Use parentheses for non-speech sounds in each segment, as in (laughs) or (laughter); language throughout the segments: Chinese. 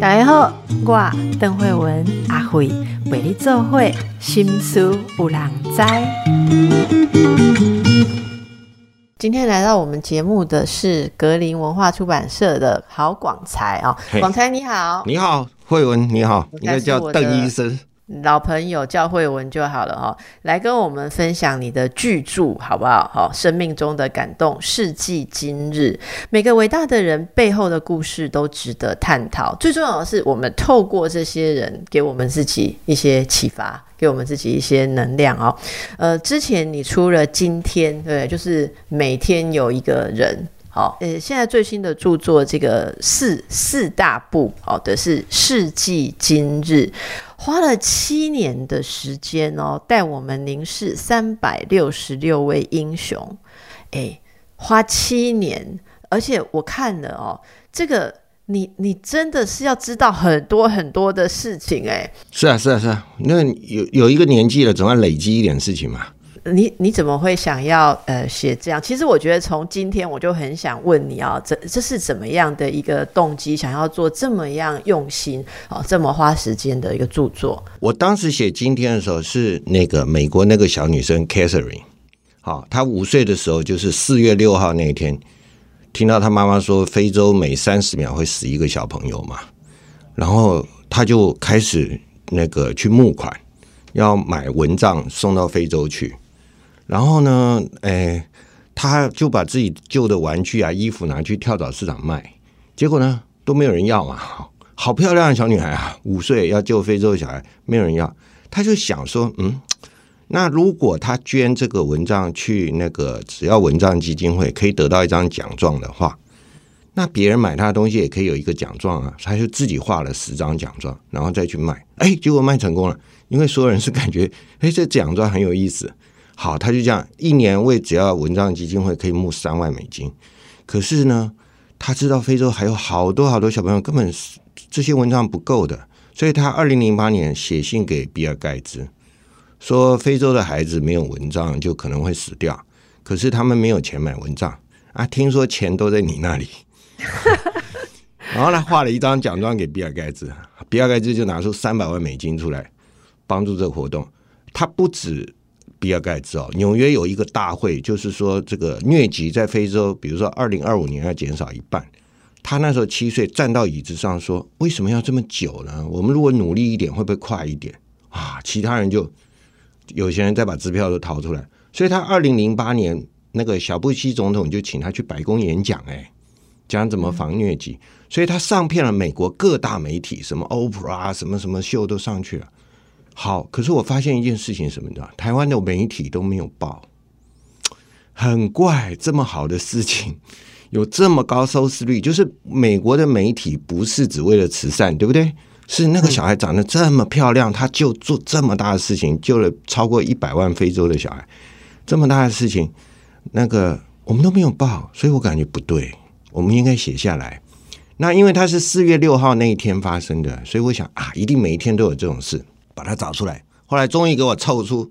大家好，我邓慧文阿慧为你做会心思有人知。今天来到我们节目的是格林文化出版社的郝广才啊，嘿广才你好，你好，慧文，你好，应该叫邓医生。老朋友教慧文就好了哦，来跟我们分享你的巨著好不好？好，生命中的感动，世纪今日，每个伟大的人背后的故事都值得探讨。最重要的是，我们透过这些人，给我们自己一些启发，给我们自己一些能量哦。呃，之前你出了今天，对，就是每天有一个人。好，呃，现在最新的著作，这个四四大部，好的是世纪今日，花了七年的时间哦，带我们凝视三百六十六位英雄，哎，花七年，而且我看了哦，这个你你真的是要知道很多很多的事情，哎，是啊，是啊，是啊。那有有一个年纪了，总要累积一点事情嘛。你你怎么会想要呃写这样？其实我觉得从今天我就很想问你啊，这这是怎么样的一个动机，想要做这么样用心哦，这么花时间的一个著作？我当时写今天的时候，是那个美国那个小女生 Catherine，好，她五岁的时候，就是四月六号那一天，听到她妈妈说非洲每三十秒会死一个小朋友嘛，然后她就开始那个去募款，要买蚊帐送到非洲去。然后呢，哎，他就把自己旧的玩具啊、衣服拿去跳蚤市场卖，结果呢都没有人要嘛。(laughs) 好漂亮的小女孩啊，五岁要救非洲小孩，没有人要。他就想说，嗯，那如果他捐这个蚊帐去那个只要蚊帐基金会，可以得到一张奖状的话，那别人买他的东西也可以有一个奖状啊。他就自己画了十张奖状，然后再去卖。哎，结果卖成功了，因为所有人是感觉，哎，这奖状很有意思。好，他就这样一年为只要蚊帐基金会可以募三万美金，可是呢，他知道非洲还有好多好多小朋友根本是这些蚊帐不够的，所以他二零零八年写信给比尔盖茨，说非洲的孩子没有蚊帐就可能会死掉，可是他们没有钱买蚊帐啊，听说钱都在你那里，(laughs) 然后他画了一张奖状给比尔盖茨，比尔盖茨就拿出三百万美金出来帮助这个活动，他不止。比尔盖茨哦，纽约有一个大会，就是说这个疟疾在非洲，比如说二零二五年要减少一半。他那时候七岁，站到椅子上说：“为什么要这么久呢？我们如果努力一点，会不会快一点？”啊，其他人就有些人再把支票都掏出来。所以他二零零八年那个小布希总统就请他去白宫演讲，哎，讲怎么防疟疾。所以他上骗了美国各大媒体，什么 Oprah 什么什么秀都上去了。好，可是我发现一件事情，什么的，台湾的媒体都没有报，很怪，这么好的事情，(laughs) 有这么高收视率，就是美国的媒体不是只为了慈善，对不对？是那个小孩长得这么漂亮，他就做这么大的事情，救了超过一百万非洲的小孩，这么大的事情，那个我们都没有报，所以我感觉不对，我们应该写下来。那因为它是四月六号那一天发生的，所以我想啊，一定每一天都有这种事。把它找出来，后来终于给我凑出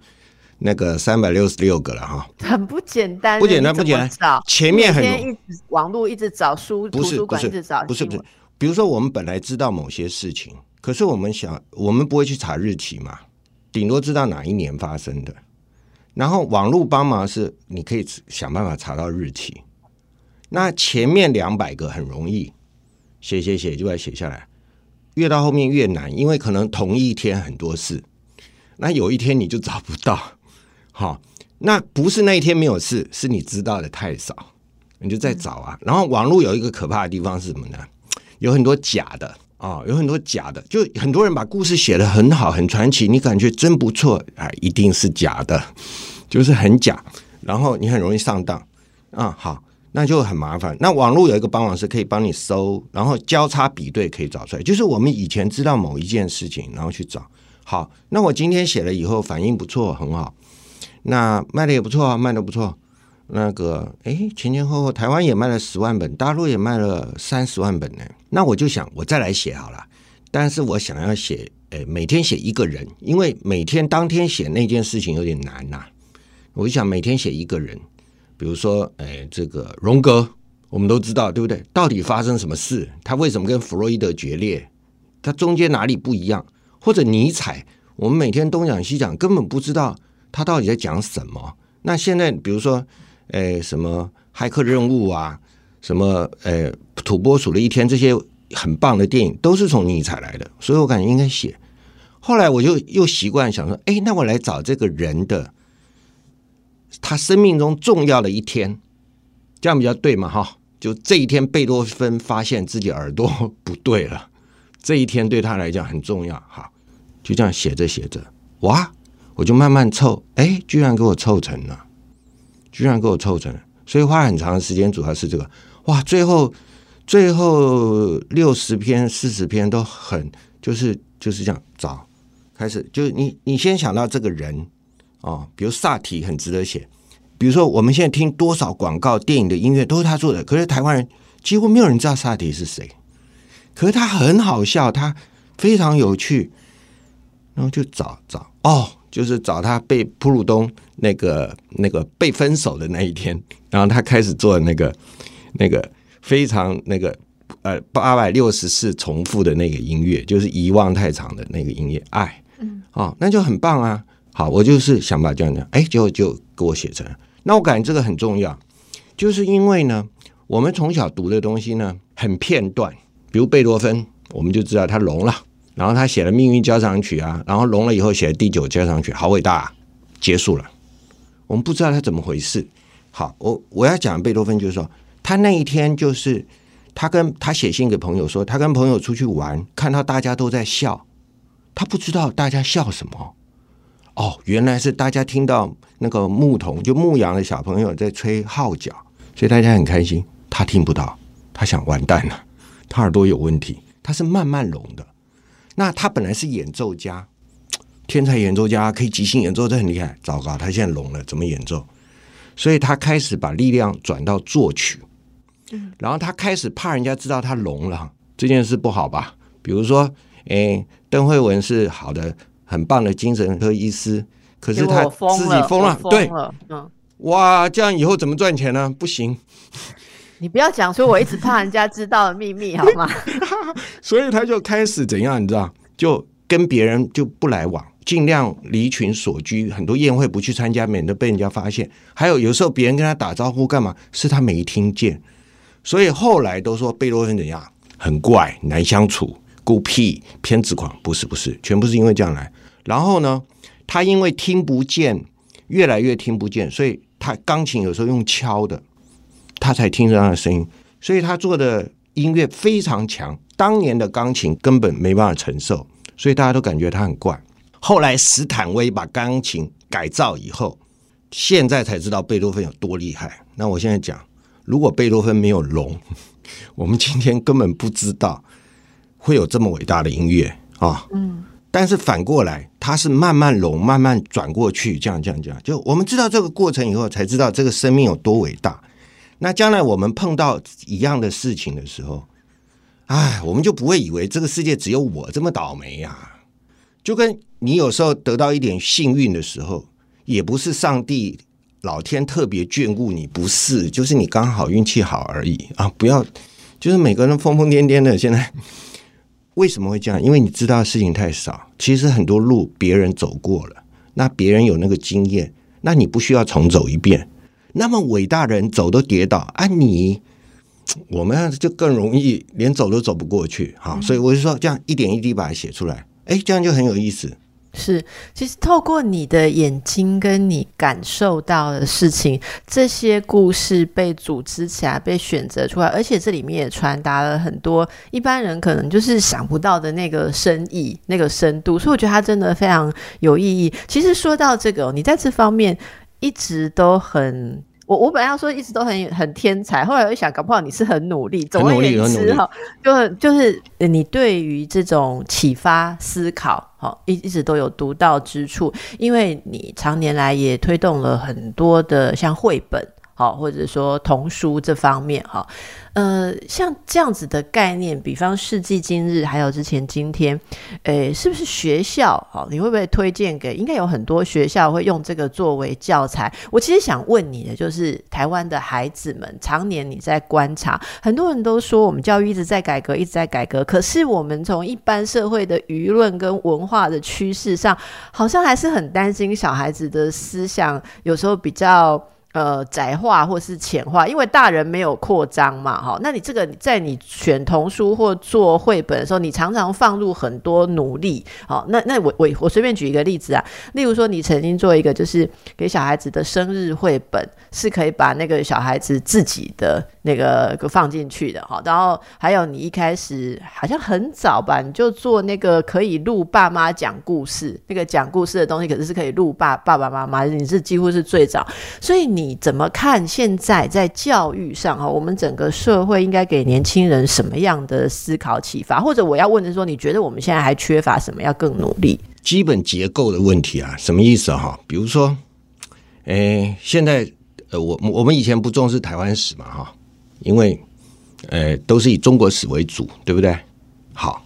那个三百六十六个了哈，很不简单，不简单，不简单。前面很一直网络一直找书，不是不是不是不是。比如说，我们本来知道某些事情，可是我们想，我们不会去查日期嘛，顶多知道哪一年发生的。然后网络帮忙是，你可以想办法查到日期。那前面两百个很容易写写写就把它写下来。越到后面越难，因为可能同一天很多事，那有一天你就找不到。好，那不是那一天没有事，是你知道的太少，你就在找啊。然后网络有一个可怕的地方是什么呢？有很多假的啊，有很多假的，就很多人把故事写得很好、很传奇，你感觉真不错，哎，一定是假的，就是很假，然后你很容易上当啊。好。那就很麻烦。那网络有一个帮忙是可以帮你搜，然后交叉比对可以找出来。就是我们以前知道某一件事情，然后去找。好，那我今天写了以后反应不错，很好。那卖的也不错啊，卖的不错。那个，哎，前前后后台湾也卖了十万本，大陆也卖了三十万本呢。那我就想，我再来写好了。但是我想要写，诶，每天写一个人，因为每天当天写那件事情有点难呐。我就想每天写一个人。比如说，哎，这个荣格我们都知道，对不对？到底发生什么事？他为什么跟弗洛伊德决裂？他中间哪里不一样？或者尼采，我们每天东讲西讲，根本不知道他到底在讲什么。那现在，比如说，哎，什么骇客任务啊，什么哎，土拨鼠的一天，这些很棒的电影，都是从尼采来的。所以我感觉应该写。后来我就又习惯想说，哎，那我来找这个人的他生命中重要的一天，这样比较对嘛？哈。就这一天，贝多芬发现自己耳朵 (laughs) 不对了。这一天对他来讲很重要。好，就这样写着写着，哇，我就慢慢凑，哎，居然给我凑成了，居然给我凑成了。所以花很长时间，主要是这个。哇，最后最后六十篇、四十篇都很，就是就是这样找，开始就是你你先想到这个人哦，比如萨提很值得写。比如说，我们现在听多少广告、电影的音乐都是他做的，可是台湾人几乎没有人知道萨提是谁。可是他很好笑，他非常有趣，然后就找找哦，就是找他被普鲁东那个那个被分手的那一天，然后他开始做那个那个非常那个呃八百六十四重复的那个音乐，就是遗忘太长的那个音乐，爱，嗯，哦，那就很棒啊。好，我就是想把这样讲，哎，结果就给我写成。那我感觉这个很重要，就是因为呢，我们从小读的东西呢很片段，比如贝多芬，我们就知道他聋了，然后他写了《命运交响曲》啊，然后聋了以后写了第九交响曲，好伟大，结束了。我们不知道他怎么回事。好，我我要讲贝多芬，就是说他那一天就是他跟他写信给朋友说，他跟朋友出去玩，看到大家都在笑，他不知道大家笑什么。哦，原来是大家听到那个牧童，就牧羊的小朋友在吹号角，所以大家很开心。他听不到，他想完蛋了，他耳朵有问题。他是慢慢聋的。那他本来是演奏家，天才演奏家，可以即兴演奏，这很厉害。糟糕，他现在聋了，怎么演奏？所以他开始把力量转到作曲。然后他开始怕人家知道他聋了，这件事不好吧？比如说，哎，邓慧文是好的。很棒的精神科医师，可是他自己疯了，对，嗯，哇，这样以后怎么赚钱呢？不行，你不要讲说我一直怕人家知道的秘密好吗？(laughs) 所以他就开始怎样，你知道，就跟别人就不来往，尽量离群所居，很多宴会不去参加，免得被人家发现。还有有时候别人跟他打招呼干嘛，是他没听见。所以后来都说贝多芬怎样，很怪，难相处。孤僻、偏执狂，不是不是，全部是因为这样来。然后呢，他因为听不见，越来越听不见，所以他钢琴有时候用敲的，他才听得到声音。所以他做的音乐非常强，当年的钢琴根本没办法承受，所以大家都感觉他很怪。后来史坦威把钢琴改造以后，现在才知道贝多芬有多厉害。那我现在讲，如果贝多芬没有聋，(laughs) 我们今天根本不知道。会有这么伟大的音乐啊！嗯，但是反过来，它是慢慢融、慢慢转过去，这样、这样、这样。就我们知道这个过程以后，才知道这个生命有多伟大。那将来我们碰到一样的事情的时候，哎，我们就不会以为这个世界只有我这么倒霉呀。就跟你有时候得到一点幸运的时候，也不是上帝、老天特别眷顾你，不是，就是你刚好运气好而已啊！不要，就是每个人疯疯癫癫的，现在。为什么会这样？因为你知道的事情太少。其实很多路别人走过了，那别人有那个经验，那你不需要重走一遍。那么伟大人走都跌倒啊，你 (tsk) 我们就更容易连走都走不过去。好，所以我就说这样一点一滴把它写出来，哎，这样就很有意思。是，其实透过你的眼睛跟你感受到的事情，这些故事被组织起来，被选择出来，而且这里面也传达了很多一般人可能就是想不到的那个深意、那个深度，所以我觉得它真的非常有意义。其实说到这个，你在这方面一直都很。我我本来要说一直都很很天才，后来我一想，搞不好你是很努力。总而言之，哈，就就是你对于这种启发思考，哈，一一直都有独到之处。因为你常年来也推动了很多的像绘本，好，或者说童书这方面哈。呃，像这样子的概念，比方世纪今日，还有之前今天，诶，是不是学校？好，你会不会推荐给？应该有很多学校会用这个作为教材。我其实想问你的，就是台湾的孩子们，常年你在观察，很多人都说我们教育一直在改革，一直在改革，可是我们从一般社会的舆论跟文化的趋势上，好像还是很担心小孩子的思想，有时候比较。呃，窄化或是浅化，因为大人没有扩张嘛，哈。那你这个在你选童书或做绘本的时候，你常常放入很多努力，好。那那我我我随便举一个例子啊，例如说你曾经做一个就是给小孩子的生日绘本，是可以把那个小孩子自己的那个放进去的，哈。然后还有你一开始好像很早吧，你就做那个可以录爸妈讲故事，那个讲故事的东西，可是是可以录爸爸爸妈妈，你是几乎是最早，所以你。怎么看现在在教育上哈？我们整个社会应该给年轻人什么样的思考启发？或者我要问的是说，你觉得我们现在还缺乏什么？要更努力？基本结构的问题啊，什么意思哈？比如说，诶，现在呃，我我们以前不重视台湾史嘛哈，因为呃都是以中国史为主，对不对？好，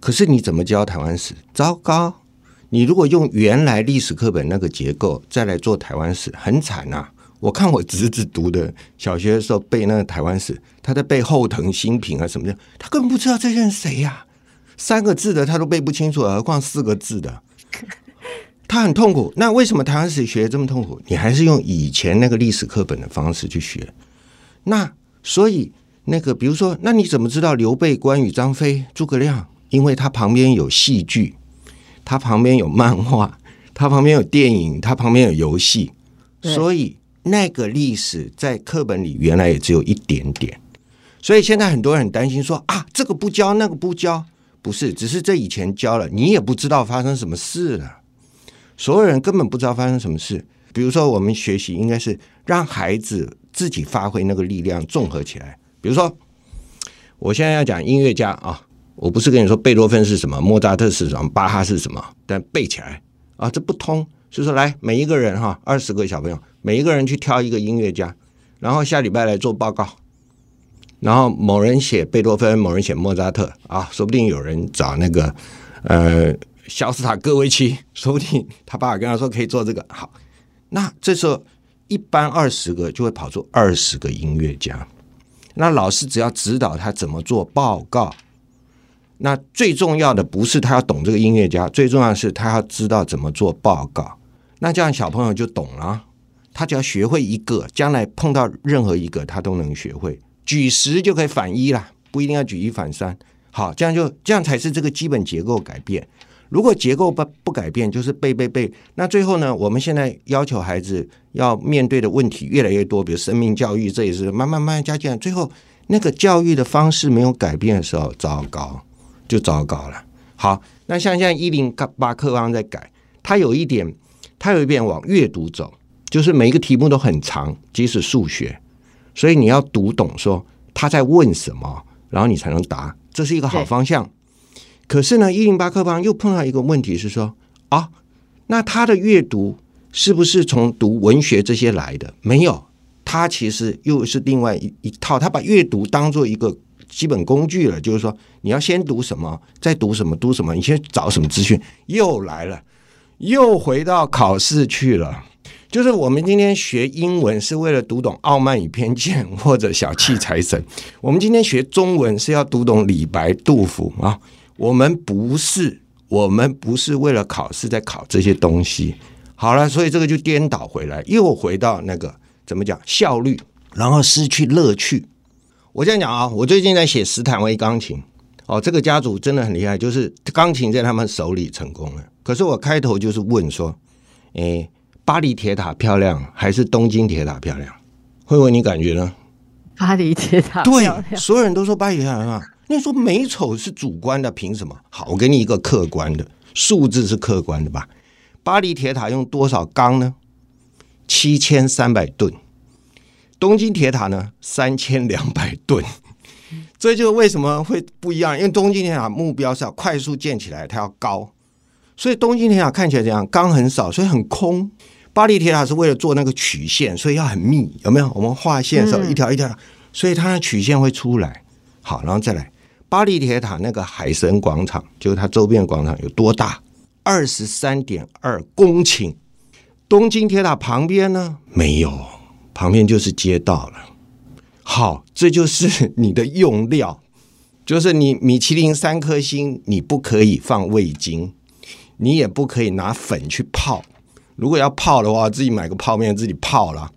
可是你怎么教台湾史？糟糕！你如果用原来历史课本那个结构再来做台湾史，很惨呐！我看我侄子读的小学的时候背那个台湾史，他在背后藤新平啊什么的，他根本不知道这些人谁呀，三个字的他都背不清楚，何况四个字的，他很痛苦。那为什么台湾史学这么痛苦？你还是用以前那个历史课本的方式去学。那所以那个比如说，那你怎么知道刘备、关羽、张飞、诸葛亮？因为他旁边有戏剧。他旁边有漫画，他旁边有电影，他旁边有游戏，所以那个历史在课本里原来也只有一点点。所以现在很多人很担心说啊，这个不教，那个不教，不是，只是这以前教了，你也不知道发生什么事了。所有人根本不知道发生什么事。比如说，我们学习应该是让孩子自己发挥那个力量，综合起来。比如说，我现在要讲音乐家啊。我不是跟你说贝多芬是什么，莫扎特是什么，巴哈是什么，但背起来啊，这不通。就说来，每一个人哈，二十个小朋友，每一个人去挑一个音乐家，然后下礼拜来做报告。然后某人写贝多芬，某人写莫扎特啊，说不定有人找那个呃肖斯塔科维奇，(laughs) 说不定他爸爸跟他说可以做这个。好，那这时候一般二十个就会跑出二十个音乐家。那老师只要指导他怎么做报告。那最重要的不是他要懂这个音乐家，最重要的是他要知道怎么做报告。那这样小朋友就懂了，他只要学会一个，将来碰到任何一个他都能学会。举十就可以反一了，不一定要举一反三。好，这样就这样才是这个基本结构改变。如果结构不不改变，就是背背背。那最后呢，我们现在要求孩子要面对的问题越来越多，比如生命教育，这也是慢慢慢慢加进来。最后那个教育的方式没有改变的时候，糟糕。就糟糕了。好，那像现在一零八课纲在改，它有一点，它有一点往阅读走，就是每一个题目都很长，即使数学，所以你要读懂，说他在问什么，然后你才能答，这是一个好方向。可是呢，一零八课纲又碰到一个问题是说啊，那他的阅读是不是从读文学这些来的？没有，他其实又是另外一一套，他把阅读当做一个。基本工具了，就是说你要先读什么，再读什么，读什么，你先找什么资讯，又来了，又回到考试去了。就是我们今天学英文是为了读懂《傲慢与偏见》或者《小气财神》，我们今天学中文是要读懂李白、杜甫啊。我们不是，我们不是为了考试在考这些东西。好了，所以这个就颠倒回来，又回到那个怎么讲效率，然后失去乐趣。我这样讲啊，我最近在写斯坦威钢琴哦，这个家族真的很厉害，就是钢琴在他们手里成功了。可是我开头就是问说，诶，巴黎铁塔漂亮还是东京铁塔漂亮？慧慧，你感觉呢？巴黎铁塔对，所有人都说巴黎铁塔漂亮。你说美丑是主观的，凭什么？好，我给你一个客观的数字是客观的吧？巴黎铁塔用多少钢呢？七千三百吨。东京铁塔呢，三千两百吨，这就是为什么会不一样。因为东京铁塔目标是要快速建起来，它要高，所以东京铁塔看起来这样，钢很少，所以很空。巴黎铁塔是为了做那个曲线，所以要很密，有没有？我们画线的时候一条一条，所以它的曲线会出来。好，然后再来巴黎铁塔那个海神广场，就是它周边的广场有多大？二十三点二公顷。东京铁塔旁边呢？没有，旁边就是街道了。好，这就是你的用料，就是你米其林三颗星，你不可以放味精，你也不可以拿粉去泡。如果要泡的话，自己买个泡面自己泡了。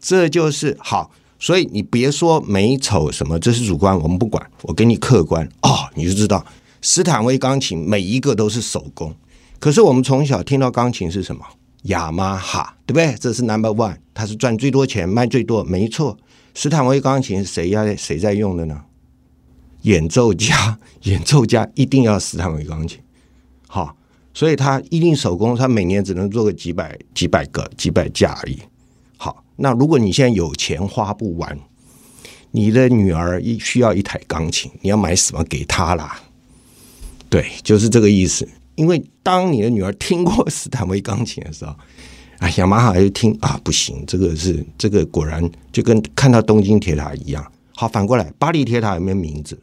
这就是好，所以你别说美丑什么，这是主观，我们不管。我给你客观哦，你就知道斯坦威钢琴每一个都是手工。可是我们从小听到钢琴是什么？雅马哈，对不对？这是 number one，它是赚最多钱、卖最多，没错。斯坦威钢琴是谁要谁在用的呢？演奏家，演奏家一定要斯坦威钢琴，好，所以他一定手工，他每年只能做个几百、几百个、几百架而已。好，那如果你现在有钱花不完，你的女儿一需要一台钢琴，你要买什么给她啦？对，就是这个意思。因为当你的女儿听过斯坦威钢琴的时候，哎，雅马哈就听啊，不行，这个是这个果然就跟看到东京铁塔一样。好，反过来，巴黎铁塔有没有名字？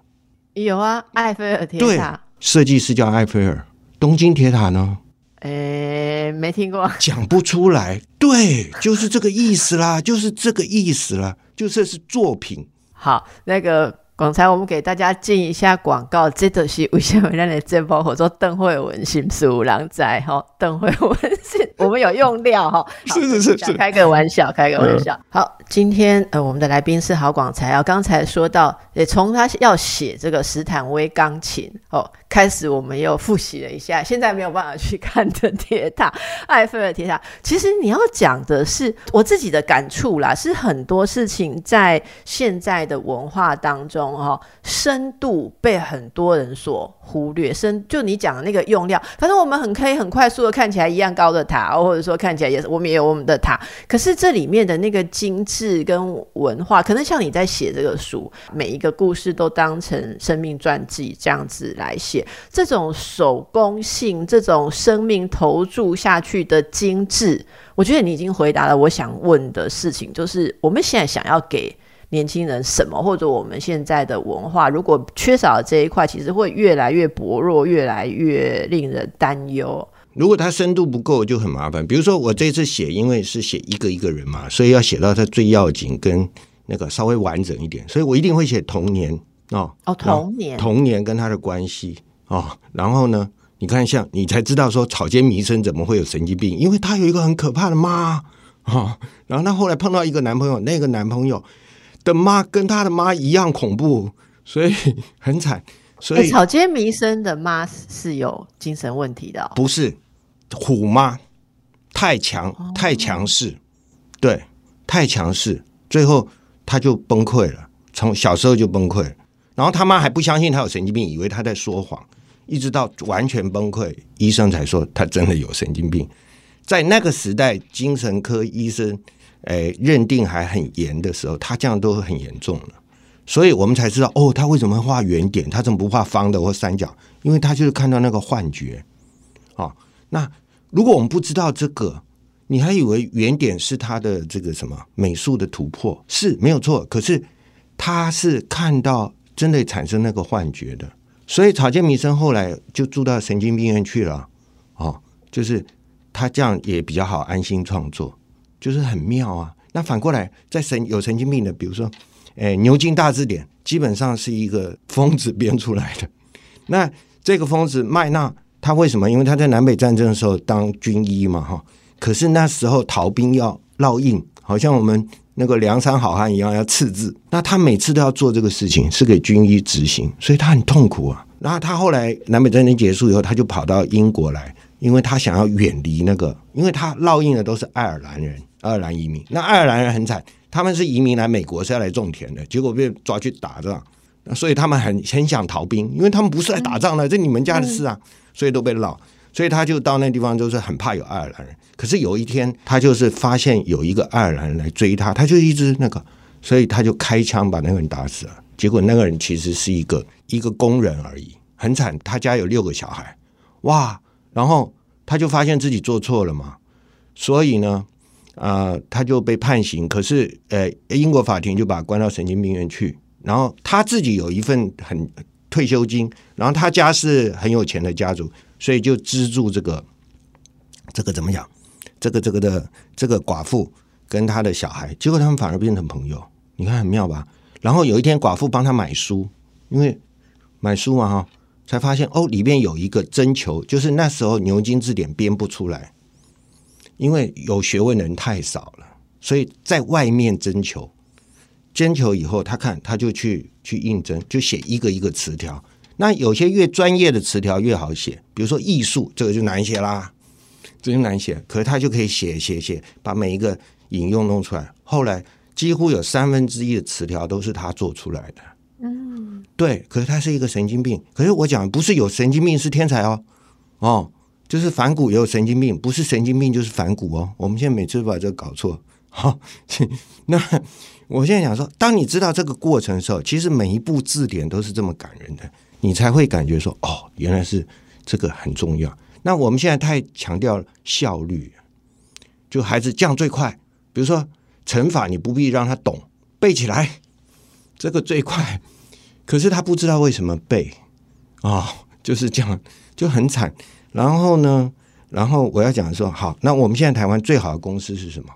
有啊，埃菲尔铁塔。对设计师叫埃菲尔。东京铁塔呢？诶，没听过，(laughs) 讲不出来。对，就是这个意思啦，就是这个意思啦，就这是作品。好，那个。刚才我们给大家进一下广告，这都是为什么让你这波合作邓慧文新书郎仔哈？邓慧文是，(laughs) 我们有用料哈。(laughs) 是是是是，开个玩笑，开个玩笑。好，今天呃，我们的来宾是郝广才啊。刚才说到，也从他要写这个斯坦威钢琴哦。开始我们又复习了一下，现在没有办法去看的铁塔，埃菲尔铁塔。其实你要讲的是我自己的感触啦，是很多事情在现在的文化当中哈，深度被很多人所忽略。深就你讲的那个用料，反正我们很可以很快速的看起来一样高的塔，或者说看起来也是我们也有我们的塔，可是这里面的那个精致跟文化，可能像你在写这个书，每一个故事都当成生命传记这样子来写。这种手工性、这种生命投注下去的精致，我觉得你已经回答了我想问的事情，就是我们现在想要给年轻人什么，或者我们现在的文化如果缺少了这一块，其实会越来越薄弱，越来越令人担忧。如果它深度不够，就很麻烦。比如说我这次写，因为是写一个一个人嘛，所以要写到他最要紧，跟那个稍微完整一点，所以我一定会写童年哦哦，童年童年跟他的关系。哦，然后呢？你看，像你才知道说草间弥生怎么会有神经病，因为他有一个很可怕的妈啊。然后他后来碰到一个男朋友，那个男朋友的妈跟他的妈一样恐怖，所以 (laughs) 很惨。所以草间弥生的妈是有精神问题的，不是虎妈太强太强势，对，太强势，最后他就崩溃了，从小时候就崩溃。然后他妈还不相信他有神经病，以为他在说谎。一直到完全崩溃，医生才说他真的有神经病。在那个时代，精神科医生诶认定还很严的时候，他这样都很严重了。所以我们才知道哦，他为什么画圆点？他怎么不画方的或三角？因为他就是看到那个幻觉。啊，那如果我们不知道这个，你还以为圆点是他的这个什么美术的突破？是没有错。可是他是看到真的产生那个幻觉的。所以草间弥生后来就住到神经病院去了，哦，就是他这样也比较好安心创作，就是很妙啊。那反过来，在神有神经病的，比如说，诶，牛津大字典基本上是一个疯子编出来的。(laughs) 那这个疯子麦纳他为什么？因为他在南北战争的时候当军医嘛，哈。可是那时候逃兵要烙印，好像我们。那个梁山好汉一样要刺字，那他每次都要做这个事情，是给军医执行，所以他很痛苦啊。然后他后来南北战争结束以后，他就跑到英国来，因为他想要远离那个，因为他烙印的都是爱尔兰人，爱尔兰移民。那爱尔兰人很惨，他们是移民来美国是要来种田的，结果被抓去打仗，所以他们很很想逃兵，因为他们不是来打仗的，这你们家的事啊，所以都被烙。所以他就到那地方，就是很怕有爱尔兰人。可是有一天，他就是发现有一个爱尔兰人来追他，他就一直那个，所以他就开枪把那个人打死了。结果那个人其实是一个一个工人而已，很惨。他家有六个小孩，哇！然后他就发现自己做错了嘛，所以呢，啊，他就被判刑。可是，呃，英国法庭就把他关到神经病院去。然后他自己有一份很退休金，然后他家是很有钱的家族，所以就资助这个这个怎么讲？这个这个的这个寡妇跟他的小孩，结果他们反而变成朋友。你看很妙吧？然后有一天，寡妇帮他买书，因为买书嘛哈，才发现哦，里面有一个征求，就是那时候牛津字典编不出来。因为有学问的人太少了，所以在外面征求，征求以后，他看他就去去应征，就写一个一个词条。那有些越专业的词条越好写，比如说艺术，这个就难写啦，这就难写。可是他就可以写写写，把每一个引用弄出来。后来几乎有三分之一的词条都是他做出来的。对。可是他是一个神经病。可是我讲不是有神经病是天才哦，哦。就是反骨也有神经病，不是神经病就是反骨哦。我们现在每次都把这个搞错。(laughs) 好，那我现在想说，当你知道这个过程的时候，其实每一部字典都是这么感人的，你才会感觉说，哦，原来是这个很重要。那我们现在太强调效率，就孩子这样最快。比如说乘法，你不必让他懂，背起来，这个最快。可是他不知道为什么背啊，(laughs) 就是这样，就很惨。然后呢？然后我要讲说，好，那我们现在台湾最好的公司是什么？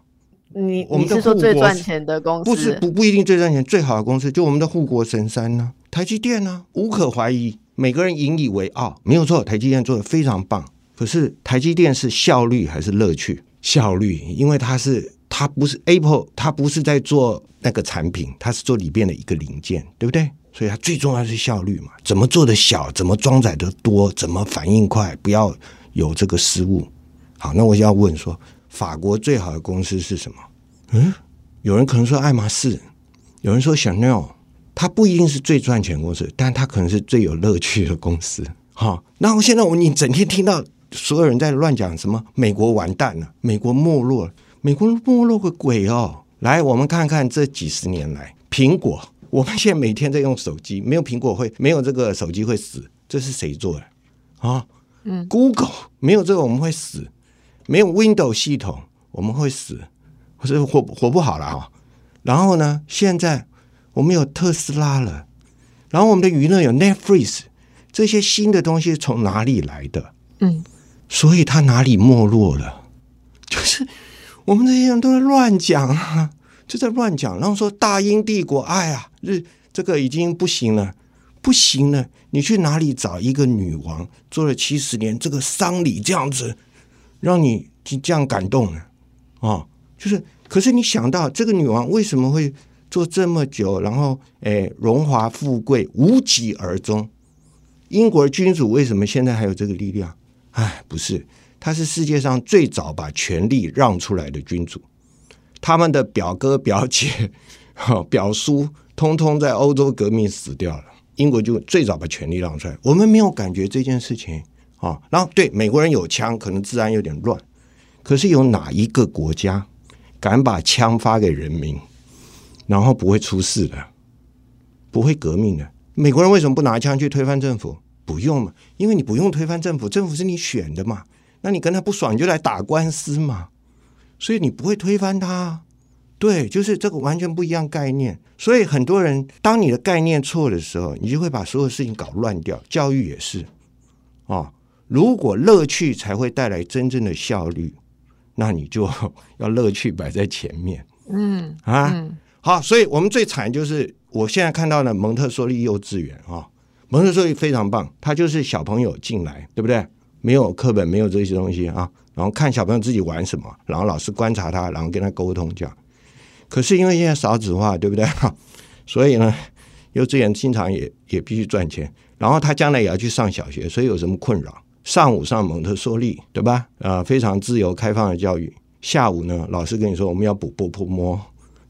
你我们是说最赚钱的公司？不是，不不一定最赚钱。最好的公司就我们的护国神山呢，台积电呢，无可怀疑，每个人引以为傲，没有错。台积电做的非常棒。可是台积电是效率还是乐趣？效率，因为它是它不是 Apple，它不是在做那个产品，它是做里边的一个零件，对不对？所以它最重要是效率嘛，怎么做的小，怎么装载的多，怎么反应快，不要有这个失误。好，那我就要问说，法国最好的公司是什么？嗯，有人可能说爱马仕，有人说 Chanel，它不一定是最赚钱公司，但它可能是最有乐趣的公司。好，然后现在我你整天听到所有人在乱讲什么美国完蛋了，美国没落了，美国没落个鬼哦！来，我们看看这几十年来苹果。我们现在每天在用手机，没有苹果会没有这个手机会死，这是谁做的啊？嗯，Google 没有这个我们会死，没有 Windows 系统我们会死，或是活活不好了啊。然后呢，现在我们有特斯拉了，然后我们的娱乐有 Netflix，这些新的东西从哪里来的？嗯，所以它哪里没落了？就是我们这些人都在乱讲啊。就在乱讲，然后说大英帝国，哎呀，日这个已经不行了，不行了。你去哪里找一个女王做了七十年这个丧礼这样子，让你这样感动呢？啊，就是，可是你想到这个女王为什么会做这么久，然后哎荣华富贵无疾而终？英国君主为什么现在还有这个力量？哎，不是，他是世界上最早把权力让出来的君主。他们的表哥、表姐、(laughs) 表叔，通通在欧洲革命死掉了。英国就最早把权力让出来，我们没有感觉这件事情啊。然后对美国人有枪，可能治安有点乱，可是有哪一个国家敢把枪发给人民，然后不会出事的，不会革命的？美国人为什么不拿枪去推翻政府？不用嘛，因为你不用推翻政府，政府是你选的嘛。那你跟他不爽，你就来打官司嘛。所以你不会推翻它，对，就是这个完全不一样概念。所以很多人，当你的概念错的时候，你就会把所有事情搞乱掉。教育也是，啊，如果乐趣才会带来真正的效率，那你就 (laughs) 要乐趣摆在前面。嗯啊，好，所以我们最惨就是我现在看到的蒙特梭利幼稚园啊，蒙特梭利非常棒，他就是小朋友进来，对不对？没有课本，没有这些东西啊。然后看小朋友自己玩什么，然后老师观察他，然后跟他沟通这样。可是因为现在少子化，对不对？(laughs) 所以呢，幼稚园经常也也必须赚钱。然后他将来也要去上小学，所以有什么困扰？上午上蒙特梭利，对吧？啊，非常自由开放的教育。下午呢，老师跟你说我们要补波波摸，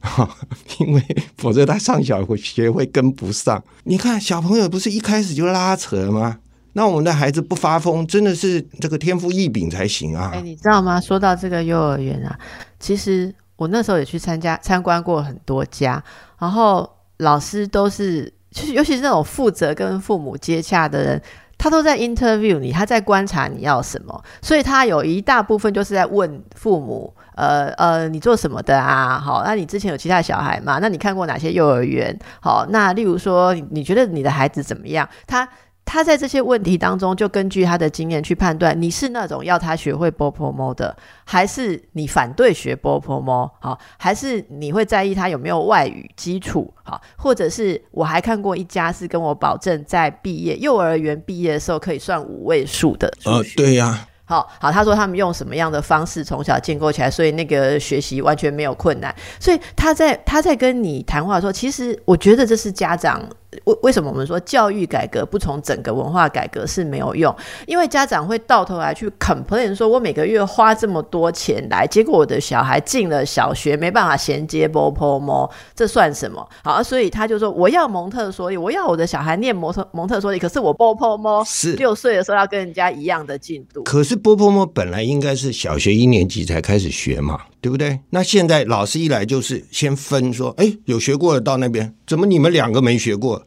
(laughs) 因为否则他上小学会跟不上。你看小朋友不是一开始就拉扯了吗？那我们的孩子不发疯，真的是这个天赋异禀才行啊！哎，你知道吗？说到这个幼儿园啊，其实我那时候也去参加参观过很多家，然后老师都是，就是尤其是那种负责跟父母接洽的人，他都在 interview 你，他在观察你要什么，所以他有一大部分就是在问父母，呃呃，你做什么的啊？好，那你之前有其他小孩吗？那你看过哪些幼儿园？好，那例如说，你觉得你的孩子怎么样？他。他在这些问题当中，就根据他的经验去判断，你是那种要他学会波波摸的，还是你反对学波波摸？好，还是你会在意他有没有外语基础？好，或者是我还看过一家是跟我保证，在毕业幼儿园毕业的时候可以算五位数的。呃，对呀。好好，他说他们用什么样的方式从小建构起来，所以那个学习完全没有困难。所以他在他在跟你谈话的时候，其实我觉得这是家长。为为什么我们说教育改革不从整个文化改革是没有用？因为家长会到头来去 complain 说，我每个月花这么多钱来，结果我的小孩进了小学没办法衔接 b o p o m o 这算什么？好，所以他就说我要蒙特梭利，我要我的小孩念蒙特蒙特梭利，可是我 b o p o m o 是六岁的时候要跟人家一样的进度。可是 b o p o m o 本来应该是小学一年级才开始学嘛，对不对？那现在老师一来就是先分说，哎，有学过的到那边，怎么你们两个没学过？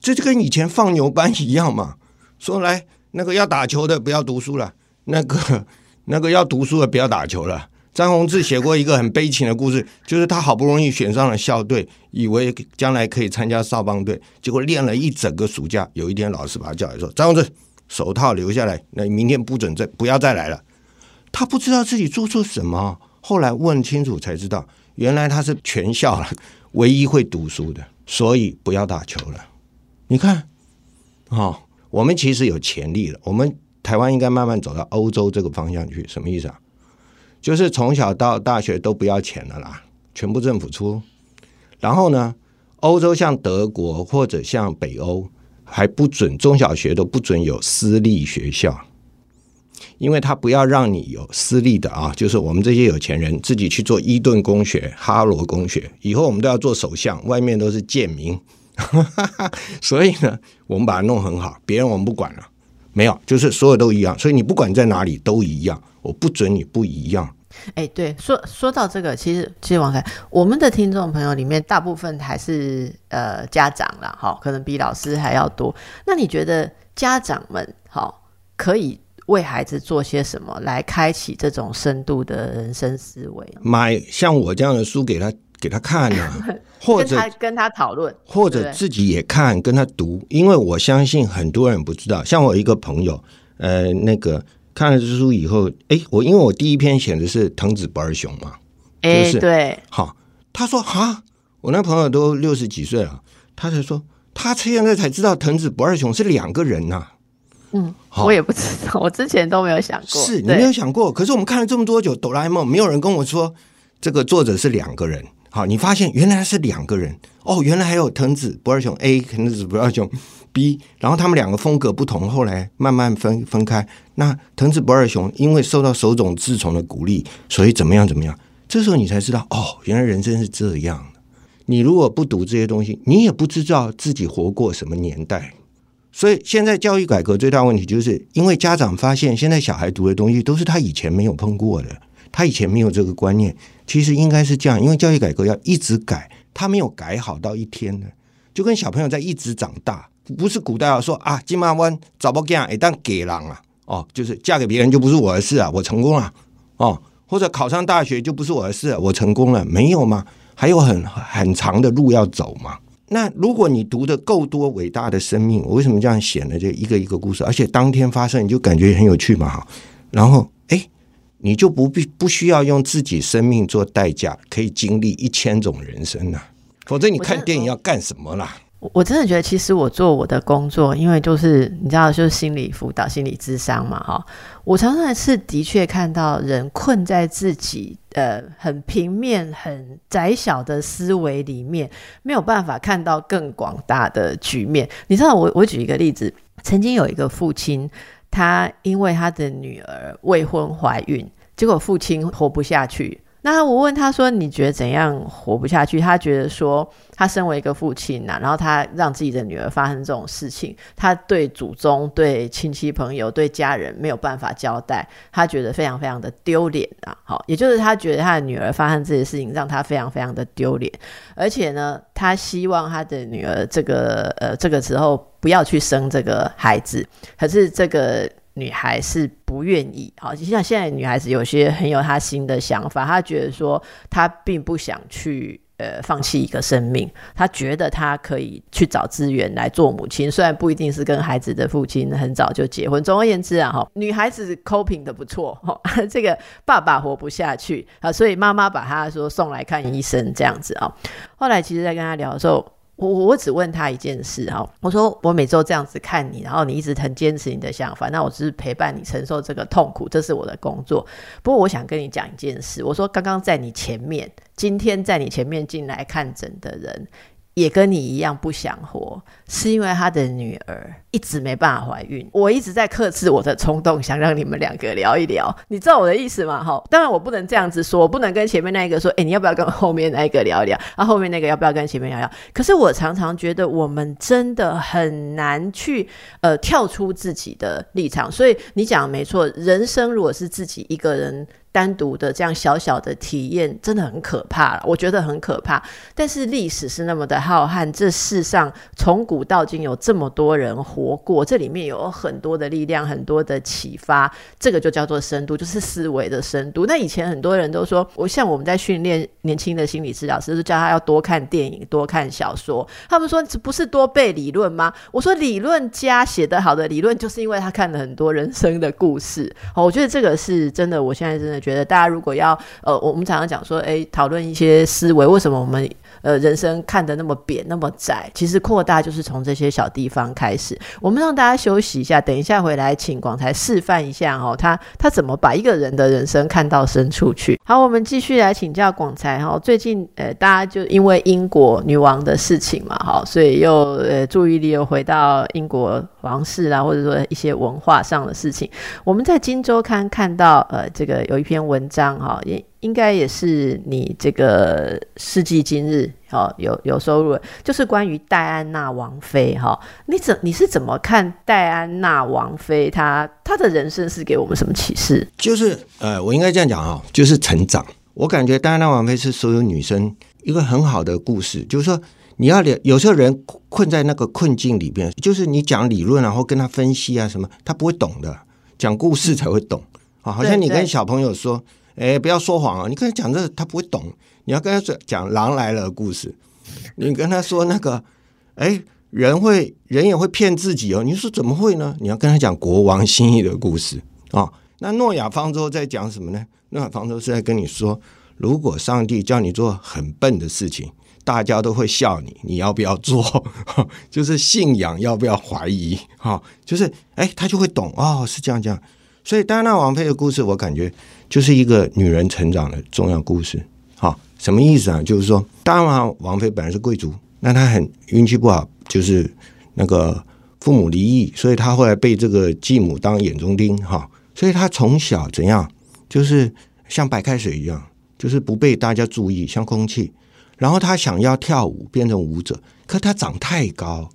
这就跟以前放牛班一样嘛，(laughs) 说来那个要打球的不要读书了，(laughs) 那个那个要读书的不要打球了。张宏志写过一个很悲情的故事，就是他好不容易选上了校队，以为将来可以参加少棒队，结果练了一整个暑假，有一天老师把他叫来说：“张宏志，手套留下来，那明天不准再不要再来了。”他不知道自己做错什么，后来问清楚才知道，原来他是全校唯一会读书的，所以不要打球了。你看，哦，我们其实有潜力了。我们台湾应该慢慢走到欧洲这个方向去，什么意思啊？就是从小到大学都不要钱了啦，全部政府出。然后呢，欧洲像德国或者像北欧，还不准中小学都不准有私立学校，因为他不要让你有私立的啊。就是我们这些有钱人自己去做伊顿公学、哈罗公学，以后我们都要做首相，外面都是贱民。(laughs) 所以呢，我们把它弄很好，别人我们不管了，没有，就是所有都一样。所以你不管在哪里都一样，我不准你不一样。哎，对，说说到这个，其实其实王凯，我们的听众朋友里面大部分还是呃家长啦，哈，可能比老师还要多。那你觉得家长们好可以为孩子做些什么，来开启这种深度的人生思维？买像我这样的书给他。给他看呢，(laughs) 或者跟他讨论，或者自己也看，跟他读。因为我相信很多人不知道，像我一个朋友，呃，那个看了这书以后，哎，我因为我第一篇写的是藤子不二雄嘛，哎，对，好，他说哈，我那朋友都六十几岁了，他才说他现在才知道藤子不二雄是两个人呐。嗯，我也不知道，我之前都没有想过，是你没有想过。可是我们看了这么多久哆啦 A 梦，没有人跟我说这个作者是两个人。好，你发现原来是两个人哦，原来还有藤子不二雄 A，藤子不二雄 B，然后他们两个风格不同，后来慢慢分分开。那藤子不二雄因为受到手冢治虫的鼓励，所以怎么样怎么样？这时候你才知道哦，原来人生是这样的。你如果不读这些东西，你也不知道自己活过什么年代。所以现在教育改革最大问题，就是因为家长发现现在小孩读的东西都是他以前没有碰过的。他以前没有这个观念，其实应该是这样，因为教育改革要一直改，他没有改好到一天的，就跟小朋友在一直长大，不是古代啊说啊金马湾找不干，一旦给郎啊，哦，就是嫁给别人就不是我的事啊，我成功了哦，或者考上大学就不是我的事，我成功了，没有吗？还有很很长的路要走嘛。那如果你读的够多伟大的生命，我为什么这样写呢？就一个一个故事，而且当天发生，你就感觉很有趣嘛，哈，然后。你就不必不需要用自己生命做代价，可以经历一千种人生呐。否则你看电影要干什么啦？我真的觉得，其实我做我的工作，因为就是你知道，就是心理辅导、心理智商嘛，哈。我常常是的确看到人困在自己呃很平面、很窄小的思维里面，没有办法看到更广大的局面。你知道，我我举一个例子，曾经有一个父亲。他因为他的女儿未婚怀孕，结果父亲活不下去，那我问他说：“你觉得怎样活不下去？”他觉得说，他身为一个父亲呐，然后他让自己的女儿发生这种事情，他对祖宗、对亲戚朋友、对家人没有办法交代，他觉得非常非常的丢脸啊！好，也就是他觉得他的女儿发生这些事情，让他非常非常的丢脸，而且呢，他希望他的女儿这个呃这个时候不要去生这个孩子，可是这个。女孩是不愿意，好，就像现在女孩子有些很有她新的想法，她觉得说她并不想去呃放弃一个生命，她觉得她可以去找资源来做母亲，虽然不一定是跟孩子的父亲很早就结婚。总而言之啊，哈，女孩子 coping 的不错，哈，(laughs) 这个爸爸活不下去啊，所以妈妈把她说送来看医生这样子啊。后来其实，在跟她聊的时候。我我只问他一件事哈，我说我每周这样子看你，然后你一直很坚持你的想法，那我只是陪伴你承受这个痛苦，这是我的工作。不过我想跟你讲一件事，我说刚刚在你前面，今天在你前面进来看诊的人。也跟你一样不想活，是因为他的女儿一直没办法怀孕。我一直在克制我的冲动，想让你们两个聊一聊。你知道我的意思吗？哈，当然我不能这样子说，我不能跟前面那一个说，哎，你要不要跟后面那一个聊一聊？啊，后面那个要不要跟前面聊聊？可是我常常觉得，我们真的很难去呃跳出自己的立场。所以你讲的没错，人生如果是自己一个人。单独的这样小小的体验真的很可怕，我觉得很可怕。但是历史是那么的浩瀚，这世上从古到今有这么多人活活过，这里面有很多的力量，很多的启发，这个就叫做深度，就是思维的深度。那以前很多人都说，我像我们在训练年轻的心理治疗师，是叫他要多看电影、多看小说。他们说这不是多背理论吗？我说理论家写得好的理论，就是因为他看了很多人生的故事。哦，我觉得这个是真的，我现在真的。觉得大家如果要呃，我们常常讲说，哎，讨论一些思维，为什么我们呃人生看得那么扁、那么窄？其实扩大就是从这些小地方开始。我们让大家休息一下，等一下回来，请广才示范一下哦，他他怎么把一个人的人生看到深处去。好，我们继续来请教广才哈。最近呃，大家就因为英国女王的事情嘛，哈，所以又呃注意力又回到英国王室啊，或者说一些文化上的事情。我们在《金周刊》看到呃，这个有一篇文章哈，应该也是你这个世纪今日哈有有收入，就是关于戴安娜王妃哈。你怎你是怎么看戴安娜王妃？她她的人生是给我们什么启示？就是呃，我应该这样讲哈，就是成长。我感觉戴安娜王妃是所有女生一个很好的故事，就是说你要了，有时候人困在那个困境里边，就是你讲理论然后跟他分析啊什么，他不会懂的。讲故事才会懂啊，好像你跟小朋友说，哎，不要说谎啊！你跟他讲这，他不会懂。你要跟他说讲狼来了故事，你跟他说那个，哎，人会人也会骗自己哦。你说怎么会呢？你要跟他讲国王心意的故事啊。那诺亚方舟在讲什么呢？诺亚方舟是在跟你说，如果上帝叫你做很笨的事情，大家都会笑你，你要不要做？(laughs) 就是信仰要不要怀疑？哈，就是哎，他就会懂哦，是这样这样。所以戴安娜王妃的故事，我感觉就是一个女人成长的重要故事。好，什么意思啊？就是说，戴安娜王妃本来是贵族，那她很运气不好，就是那个父母离异，所以她后来被这个继母当眼中钉。哈。所以她从小怎样，就是像白开水一样，就是不被大家注意，像空气。然后她想要跳舞，变成舞者，可她长太高，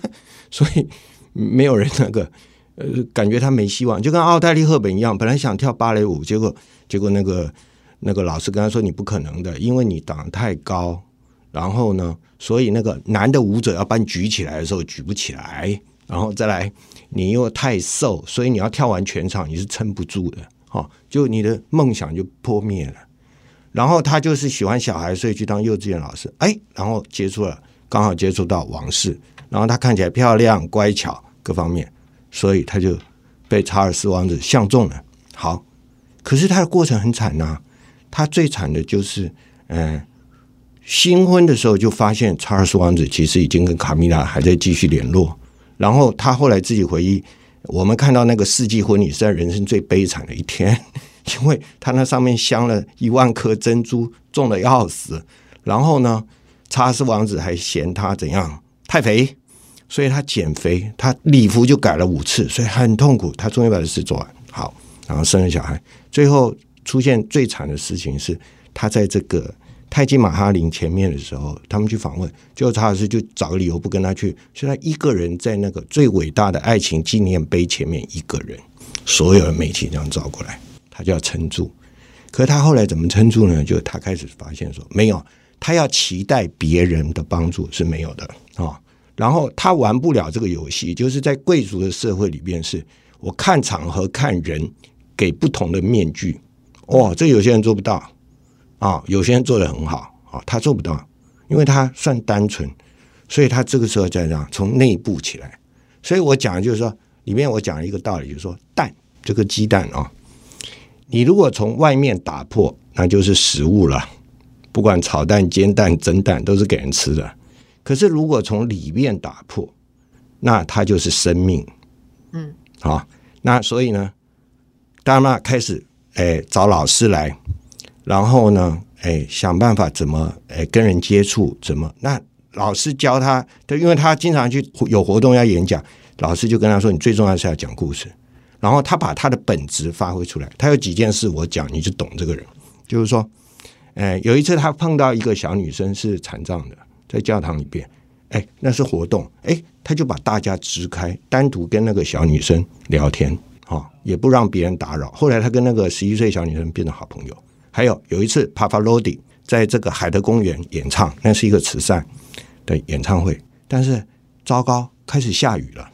(laughs) 所以没有人那个呃，感觉他没希望。就跟奥黛丽·赫本一样，本来想跳芭蕾舞，结果结果那个那个老师跟他说：“你不可能的，因为你长得太高。”然后呢，所以那个男的舞者要把你举起来的时候举不起来，然后再来。你又太瘦，所以你要跳完全场你是撑不住的，哈，就你的梦想就破灭了。然后他就是喜欢小孩，所以去当幼稚园老师，哎，然后接触了，刚好接触到王室，然后他看起来漂亮、乖巧各方面，所以他就被查尔斯王子相中了。好，可是他的过程很惨呐，他最惨的就是，嗯，新婚的时候就发现查尔斯王子其实已经跟卡米拉还在继续联络。然后他后来自己回忆，我们看到那个世纪婚礼是在人生最悲惨的一天，(laughs) 因为他那上面镶了一万颗珍珠，重的要死。然后呢，查尔斯王子还嫌他怎样太肥，所以他减肥，他礼服就改了五次，所以很痛苦。他终于把这事做完，好，然后生了小孩。最后出现最惨的事情是，他在这个泰姬玛哈林前面的时候，他们去访问，最后查尔斯就找个理由不跟他去，所以他一个人在那个最伟大的爱情纪念碑前面一个人，所有的媒体这样照过来，他就要撑住。可是他后来怎么撑住呢？就他开始发现说，没有，他要期待别人的帮助是没有的啊。然后他玩不了这个游戏，就是在贵族的社会里边，是我看场合看人，给不同的面具。哇，这有些人做不到啊，有些人做的很好啊，他做不到，因为他算单纯，所以他这个时候在样从内部起来。所以我讲的就是说，里面我讲一个道理，就是说蛋这个鸡蛋啊。你如果从外面打破，那就是食物了。不管炒蛋、煎蛋、蒸蛋，都是给人吃的。可是如果从里面打破，那它就是生命。嗯，好，那所以呢，大妈开始哎找老师来，然后呢，哎想办法怎么哎跟人接触，怎么那老师教他，因为他经常去有活动要演讲，老师就跟他说：“你最重要是要讲故事。”然后他把他的本质发挥出来。他有几件事我讲你就懂这个人。就是说，哎，有一次他碰到一个小女生是残障的，在教堂里边，哎，那是活动，哎，他就把大家支开，单独跟那个小女生聊天，哈，也不让别人打扰。后来他跟那个十一岁小女生变成好朋友。还有有一次，帕帕罗蒂在这个海德公园演唱，那是一个慈善的演唱会，但是糟糕，开始下雨了。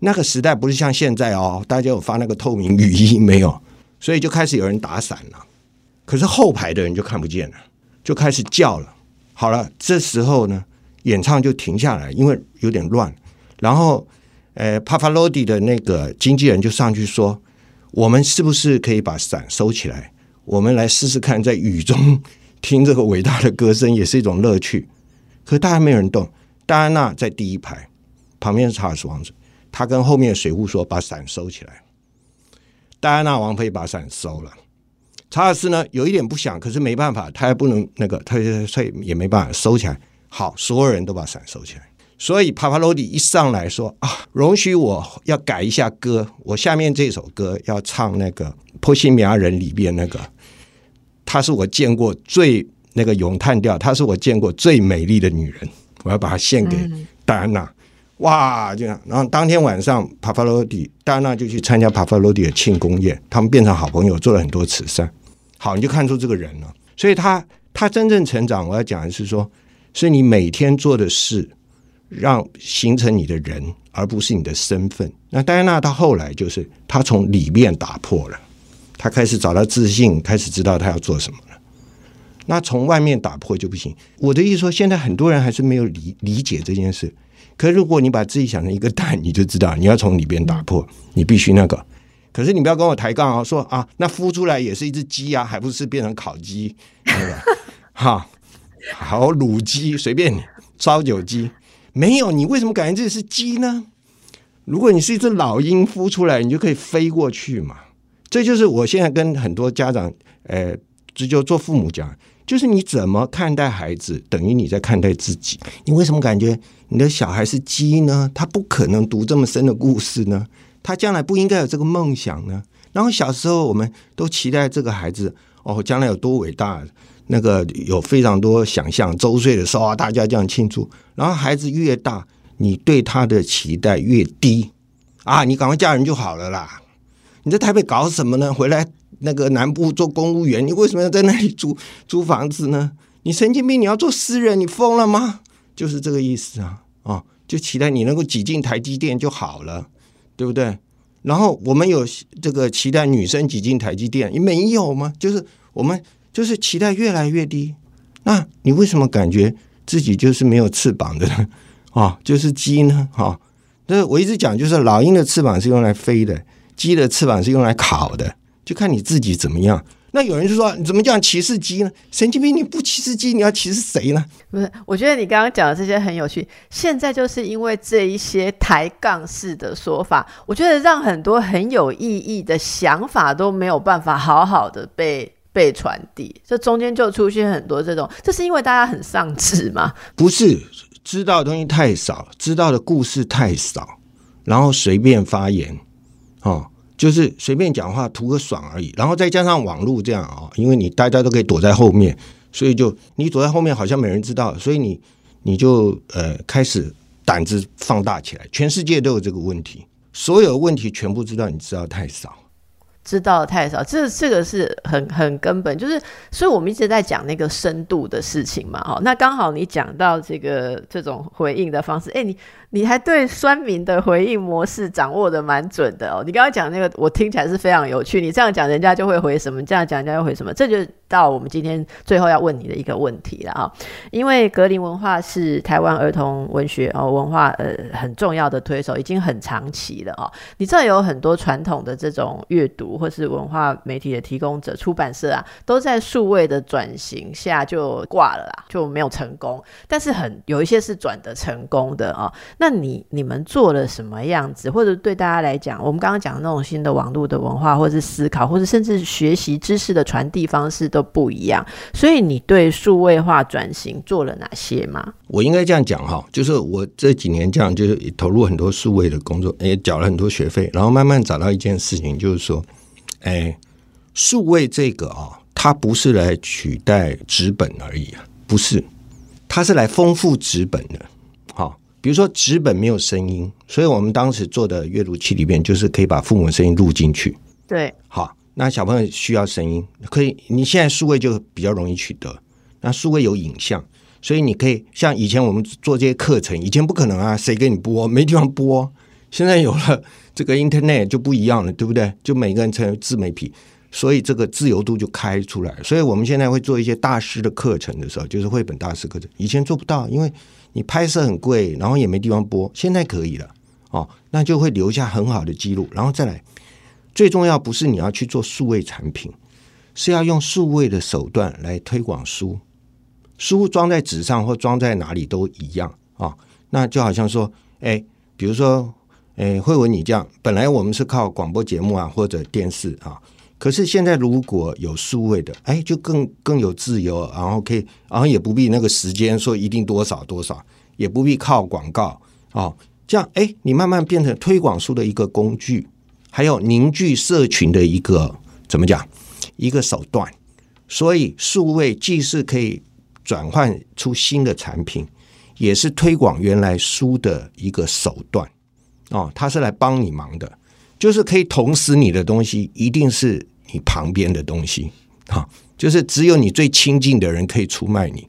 那个时代不是像现在哦，大家有发那个透明雨衣没有？所以就开始有人打伞了。可是后排的人就看不见了，就开始叫了。好了，这时候呢，演唱就停下来，因为有点乱。然后，呃，帕帕罗蒂的那个经纪人就上去说：“我们是不是可以把伞收起来？我们来试试看，在雨中听这个伟大的歌声也是一种乐趣。”可大家没有人动。戴安娜在第一排，旁边是查尔斯王子。他跟后面的水户说：“把伞收起来。”戴安娜王妃把伞收了。查尔斯呢，有一点不想，可是没办法，他也不能那个，他他也没办法收起来。好，所有人都把伞收起来。所以帕帕罗蒂一上来说：“啊，容许我要改一下歌，我下面这首歌要唱那个《波西米亚人》里边那个，她是我见过最那个咏叹调，她是我见过最美丽的女人，我要把它献给戴安娜。”哇，这样，然后当天晚上，帕帕罗蒂戴安娜就去参加帕帕罗蒂的庆功宴，他们变成好朋友，做了很多慈善。好，你就看出这个人了。所以他他真正成长，我要讲的是说，是你每天做的事，让形成你的人，而不是你的身份。那戴安娜到后来就是她从里面打破了，她开始找到自信，开始知道她要做什么了。那从外面打破就不行。我的意思说，现在很多人还是没有理理解这件事。可如果你把自己想成一个蛋，你就知道你要从里边打破，你必须那个。可是你不要跟我抬杠啊，说啊，那孵出来也是一只鸡啊，还不是变成烤鸡？对吧 (laughs) 哈，好卤鸡，随便你烧酒鸡，没有你为什么感觉这是鸡呢？如果你是一只老鹰孵出来，你就可以飞过去嘛。这就是我现在跟很多家长，呃，这就做父母讲。就是你怎么看待孩子，等于你在看待自己。你为什么感觉你的小孩是鸡呢？他不可能读这么深的故事呢？他将来不应该有这个梦想呢？然后小时候我们都期待这个孩子哦，将来有多伟大，那个有非常多想象。周岁的时候啊，大家这样庆祝。然后孩子越大，你对他的期待越低啊！你赶快嫁人就好了啦！你在台北搞什么呢？回来。那个南部做公务员，你为什么要在那里租租房子呢？你神经病！你要做私人，你疯了吗？就是这个意思啊！啊，就期待你能够挤进台积电就好了，对不对？然后我们有这个期待女生挤进台积电，你没有吗？就是我们就是期待越来越低。那你为什么感觉自己就是没有翅膀的呢？(laughs) 啊，就是鸡呢？哈，这我一直讲，就是老鹰的翅膀是用来飞的，鸡的翅膀是用来烤的。就看你自己怎么样。那有人就说：“你怎么讲歧视鸡呢？神经病！你不歧视鸡，你要歧视谁呢？”不是，我觉得你刚刚讲的这些很有趣。现在就是因为这一些抬杠式的说法，我觉得让很多很有意义的想法都没有办法好好的被被传递。这中间就出现很多这种，这是因为大家很丧志吗？不是，知道的东西太少，知道的故事太少，然后随便发言，哦。就是随便讲话图个爽而已。然后再加上网络这样啊，因为你大家都可以躲在后面，所以就你躲在后面好像没人知道，所以你你就呃开始胆子放大起来。全世界都有这个问题，所有问题全部知道，你知道太少。知道的太少，这这个是很很根本，就是所以我们一直在讲那个深度的事情嘛，哈。那刚好你讲到这个这种回应的方式，哎，你你还对酸民的回应模式掌握的蛮准的哦。你刚刚讲那个，我听起来是非常有趣。你这样讲，人家就会回什么？这样讲，人家又回什么？这就到我们今天最后要问你的一个问题了啊。因为格林文化是台湾儿童文学哦文化呃很重要的推手，已经很长期了哦。你知道有很多传统的这种阅读。或是文化媒体的提供者、出版社啊，都在数位的转型下就挂了啦，就没有成功。但是很有一些是转的成功的啊。那你你们做了什么样子？或者对大家来讲，我们刚刚讲的那种新的网络的文化，或者是思考，或者甚至学习知识的传递方式都不一样。所以你对数位化转型做了哪些吗？我应该这样讲哈，就是我这几年这样，就是投入很多数位的工作，也缴了很多学费，然后慢慢找到一件事情，就是说。哎，数位这个啊，它不是来取代纸本而已啊，不是，它是来丰富纸本的。好，比如说纸本没有声音，所以我们当时做的阅读器里面，就是可以把父母声音录进去。对，好，那小朋友需要声音，可以，你现在数位就比较容易取得。那数位有影像，所以你可以像以前我们做这些课程，以前不可能啊，谁给你播？没地方播。现在有了 (laughs) 这个 Internet 就不一样了，对不对？就每个人成为自媒体，所以这个自由度就开出来。所以我们现在会做一些大师的课程的时候，就是绘本大师课程，以前做不到，因为你拍摄很贵，然后也没地方播。现在可以了哦，那就会留下很好的记录。然后再来，最重要不是你要去做数位产品，是要用数位的手段来推广书。书装在纸上或装在哪里都一样啊。那就好像说，哎，比如说。诶，慧文，你这样本来我们是靠广播节目啊，或者电视啊，可是现在如果有数位的，哎，就更更有自由，然后可以，然后也不必那个时间说一定多少多少，也不必靠广告哦，这样哎，你慢慢变成推广书的一个工具，还有凝聚社群的一个怎么讲一个手段，所以数位既是可以转换出新的产品，也是推广原来书的一个手段。哦，他是来帮你忙的，就是可以捅死你的东西，一定是你旁边的东西，哈，就是只有你最亲近的人可以出卖你，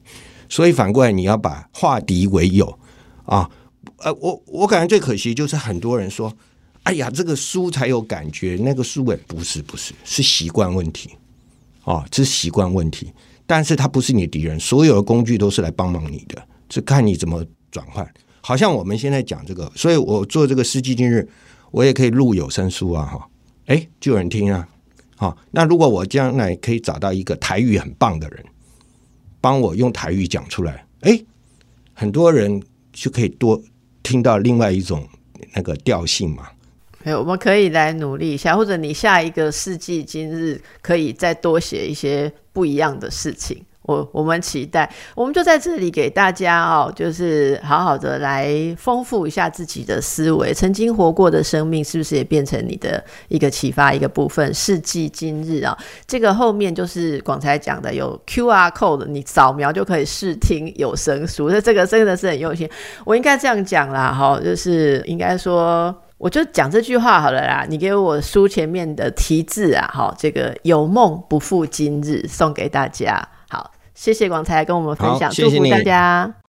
所以反过来你要把化敌为友啊，呃，我我感觉最可惜就是很多人说，哎呀，这个书才有感觉，那个书哎，不是不是，是习惯问题，哦，这是习惯问题，但是他不是你的敌人，所有的工具都是来帮忙你的，是看你怎么转换。好像我们现在讲这个，所以我做这个世纪今日，我也可以录有声书啊，哈，哎，就有人听啊，好，那如果我将来可以找到一个台语很棒的人，帮我用台语讲出来，哎，很多人就可以多听到另外一种那个调性嘛。有，我们可以来努力一下，或者你下一个世纪今日可以再多写一些不一样的事情。我我们期待，我们就在这里给大家哦，就是好好的来丰富一下自己的思维。曾经活过的生命，是不是也变成你的一个启发一个部分？世纪今日啊，这个后面就是广才讲的，有 Q R code，你扫描就可以试听有声书。那这个真的是很用心。我应该这样讲啦，哈，就是应该说，我就讲这句话好了啦。你给我书前面的题字啊，哈，这个有梦不负今日，送给大家。谢谢广才跟我们分享，祝福大家。